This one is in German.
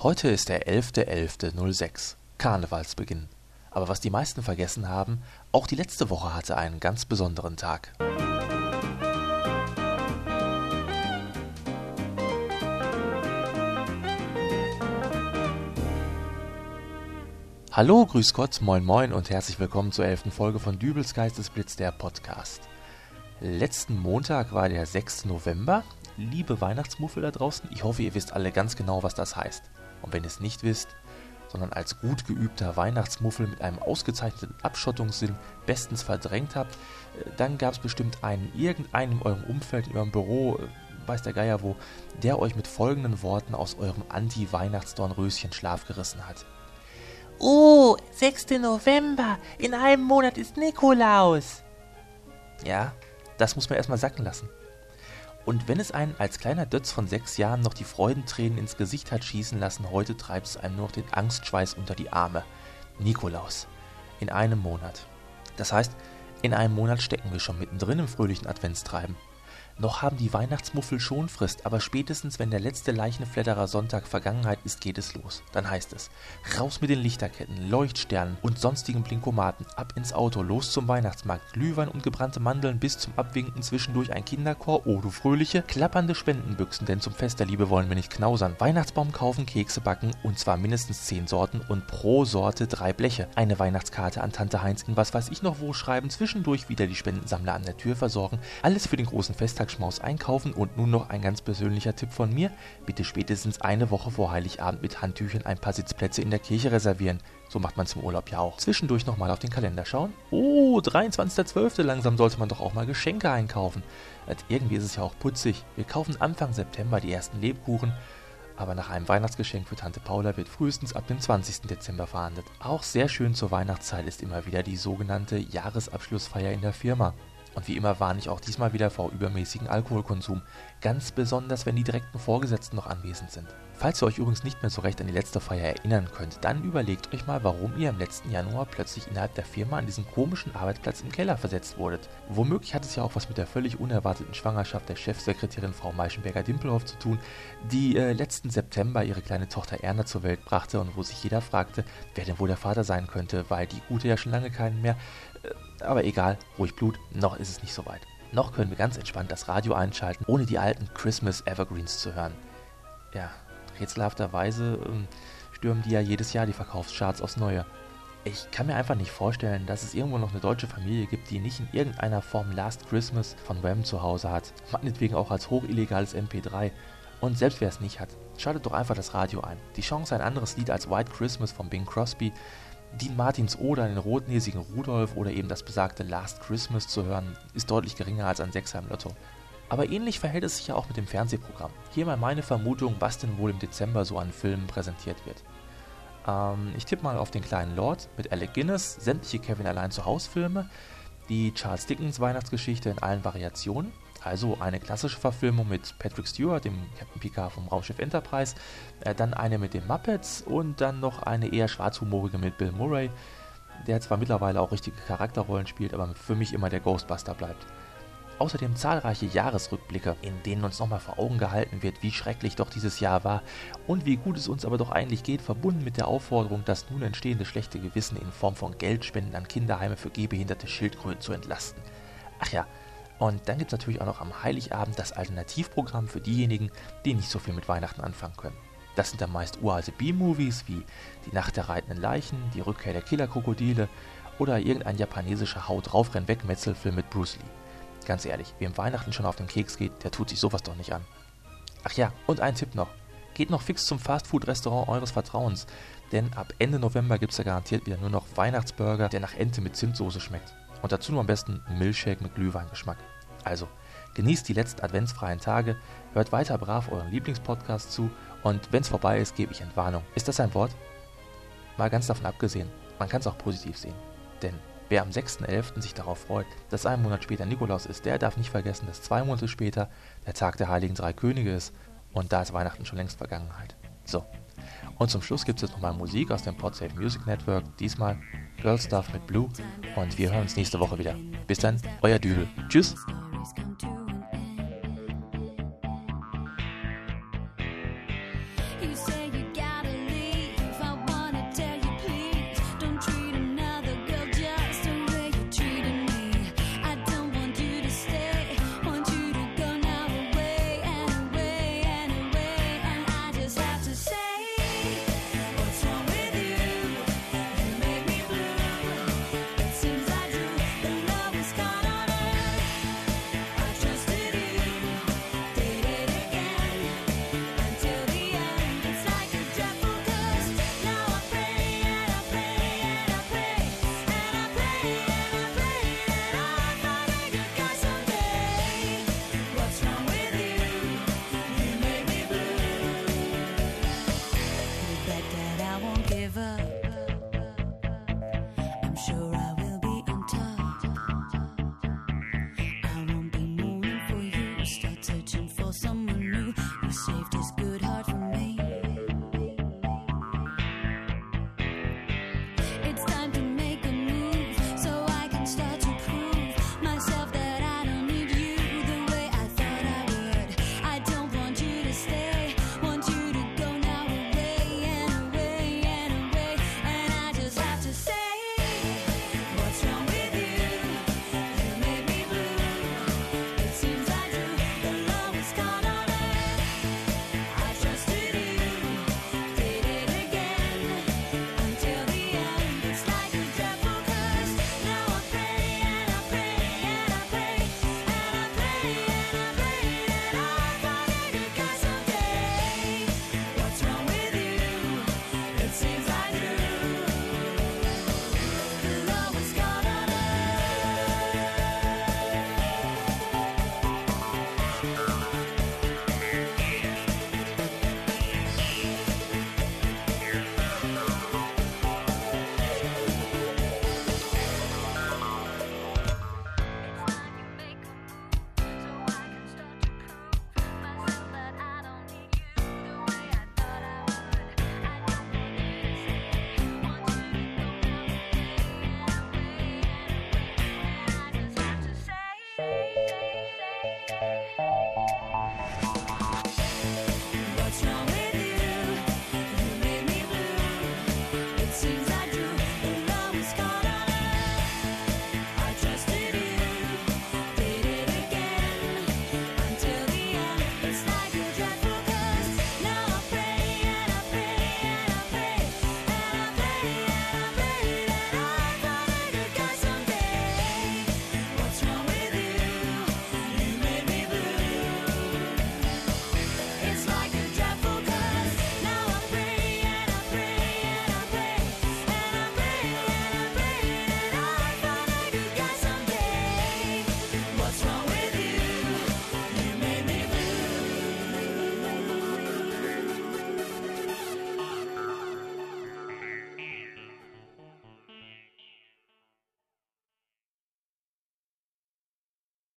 Heute ist der 11.11.06, Karnevalsbeginn. Aber was die meisten vergessen haben, auch die letzte Woche hatte einen ganz besonderen Tag. Hallo, grüß Gott, moin moin und herzlich willkommen zur elften Folge von Dübels Geistesblitz, der Podcast. Letzten Montag war der 6. November. Liebe Weihnachtsmuffel da draußen, ich hoffe, ihr wisst alle ganz genau, was das heißt. Und wenn ihr es nicht wisst, sondern als gut geübter Weihnachtsmuffel mit einem ausgezeichneten Abschottungssinn bestens verdrängt habt, äh, dann gab es bestimmt einen, irgendeinen in eurem Umfeld, in eurem Büro, äh, weiß der Geier wo, der euch mit folgenden Worten aus eurem Anti-Weihnachtsdornröschen Schlaf gerissen hat. Oh, 6. November, in einem Monat ist Nikolaus. Ja, das muss man erstmal sacken lassen. Und wenn es einen als kleiner Dötz von sechs Jahren noch die Freudentränen ins Gesicht hat schießen lassen, heute treibt es einem nur noch den Angstschweiß unter die Arme. Nikolaus. In einem Monat. Das heißt, in einem Monat stecken wir schon mittendrin im fröhlichen Adventstreiben. Noch haben die Weihnachtsmuffel schon Frist, aber spätestens wenn der letzte Leichenfledderer Sonntag Vergangenheit ist, geht es los. Dann heißt es, raus mit den Lichterketten, Leuchtsternen und sonstigen Blinkomaten, ab ins Auto, los zum Weihnachtsmarkt, Glühwein und gebrannte Mandeln bis zum Abwinken zwischendurch ein Kinderchor, oh du fröhliche, klappernde Spendenbüchsen, denn zum Fest der Liebe wollen wir nicht knausern, Weihnachtsbaum kaufen, Kekse backen und zwar mindestens zehn Sorten und pro Sorte drei Bleche, eine Weihnachtskarte an Tante Heinz in was weiß ich noch wo schreiben, zwischendurch wieder die Spendensammler an der Tür versorgen, alles für den großen Festtag Mittagsschmaus einkaufen und nun noch ein ganz persönlicher Tipp von mir, bitte spätestens eine Woche vor Heiligabend mit Handtüchern ein paar Sitzplätze in der Kirche reservieren. So macht man zum Urlaub ja auch. Zwischendurch nochmal auf den Kalender schauen. Oh, 23.12. langsam sollte man doch auch mal Geschenke einkaufen. Und irgendwie ist es ja auch putzig. Wir kaufen Anfang September die ersten Lebkuchen, aber nach einem Weihnachtsgeschenk für Tante Paula wird frühestens ab dem 20. Dezember verhandelt. Auch sehr schön zur Weihnachtszeit ist immer wieder die sogenannte Jahresabschlussfeier in der Firma. Und wie immer warne ich auch diesmal wieder vor übermäßigen Alkoholkonsum, ganz besonders wenn die direkten Vorgesetzten noch anwesend sind. Falls ihr euch übrigens nicht mehr so recht an die letzte Feier erinnern könnt, dann überlegt euch mal, warum ihr im letzten Januar plötzlich innerhalb der Firma an diesen komischen Arbeitsplatz im Keller versetzt wurdet. Womöglich hat es ja auch was mit der völlig unerwarteten Schwangerschaft der Chefsekretärin Frau Meischenberger-Dimpelhoff zu tun, die äh, letzten September ihre kleine Tochter Erna zur Welt brachte und wo sich jeder fragte, wer denn wohl der Vater sein könnte, weil die Gute ja schon lange keinen mehr. Aber egal, ruhig Blut, noch ist es nicht so weit. Noch können wir ganz entspannt das Radio einschalten, ohne die alten Christmas Evergreens zu hören. Ja, rätselhafterweise ähm, stürmen die ja jedes Jahr die Verkaufscharts aufs Neue. Ich kann mir einfach nicht vorstellen, dass es irgendwo noch eine deutsche Familie gibt, die nicht in irgendeiner Form Last Christmas von Wham zu Hause hat. Meinetwegen auch als hochillegales MP3. Und selbst wer es nicht hat, schaltet doch einfach das Radio ein. Die Chance, ein anderes Lied als White Christmas von Bing Crosby, Dean Martins Oder den rotnäsigen Rudolf oder eben das besagte Last Christmas zu hören, ist deutlich geringer als ein Sechser im Lotto. Aber ähnlich verhält es sich ja auch mit dem Fernsehprogramm. Hier mal meine Vermutung, was denn wohl im Dezember so an Filmen präsentiert wird. Ähm, ich tippe mal auf den kleinen Lord mit Alec Guinness, sämtliche Kevin allein zu Haus Filme, die Charles Dickens Weihnachtsgeschichte in allen Variationen, also eine klassische Verfilmung mit Patrick Stewart, dem Captain Picard vom Raumschiff Enterprise, äh, dann eine mit den Muppets und dann noch eine eher schwarzhumorige mit Bill Murray, der zwar mittlerweile auch richtige Charakterrollen spielt, aber für mich immer der Ghostbuster bleibt. Außerdem zahlreiche Jahresrückblicke, in denen uns nochmal vor Augen gehalten wird, wie schrecklich doch dieses Jahr war und wie gut es uns aber doch eigentlich geht, verbunden mit der Aufforderung, das nun entstehende schlechte Gewissen in Form von Geldspenden an Kinderheime für gehbehinderte Schildkröten zu entlasten. Ach ja, und dann gibt es natürlich auch noch am Heiligabend das Alternativprogramm für diejenigen, die nicht so viel mit Weihnachten anfangen können. Das sind dann meist uralte B-Movies wie Die Nacht der reitenden Leichen, Die Rückkehr der Killerkrokodile oder irgendein japanesischer Haut drauf renn weg Metzelfilm mit Bruce Lee. Ganz ehrlich, wem Weihnachten schon auf den Keks geht, der tut sich sowas doch nicht an. Ach ja, und ein Tipp noch. Geht noch fix zum Fastfood-Restaurant eures Vertrauens, denn ab Ende November gibt es ja garantiert wieder nur noch Weihnachtsburger, der nach Ente mit Zimtsoße schmeckt. Und dazu nur am besten Milchshake mit Glühweingeschmack. Also, genießt die letzten adventsfreien Tage, hört weiter brav euren Lieblingspodcast zu und wenn es vorbei ist, gebe ich Entwarnung. Ist das ein Wort? Mal ganz davon abgesehen, man kann es auch positiv sehen. Denn Wer am 6.11. sich darauf freut, dass ein Monat später Nikolaus ist, der darf nicht vergessen, dass zwei Monate später der Tag der Heiligen Drei Könige ist und da ist Weihnachten schon längst Vergangenheit. So. Und zum Schluss gibt es jetzt nochmal Musik aus dem Podsafe Music Network, diesmal Girl Stuff mit Blue und wir hören uns nächste Woche wieder. Bis dann, euer Dübel. Tschüss.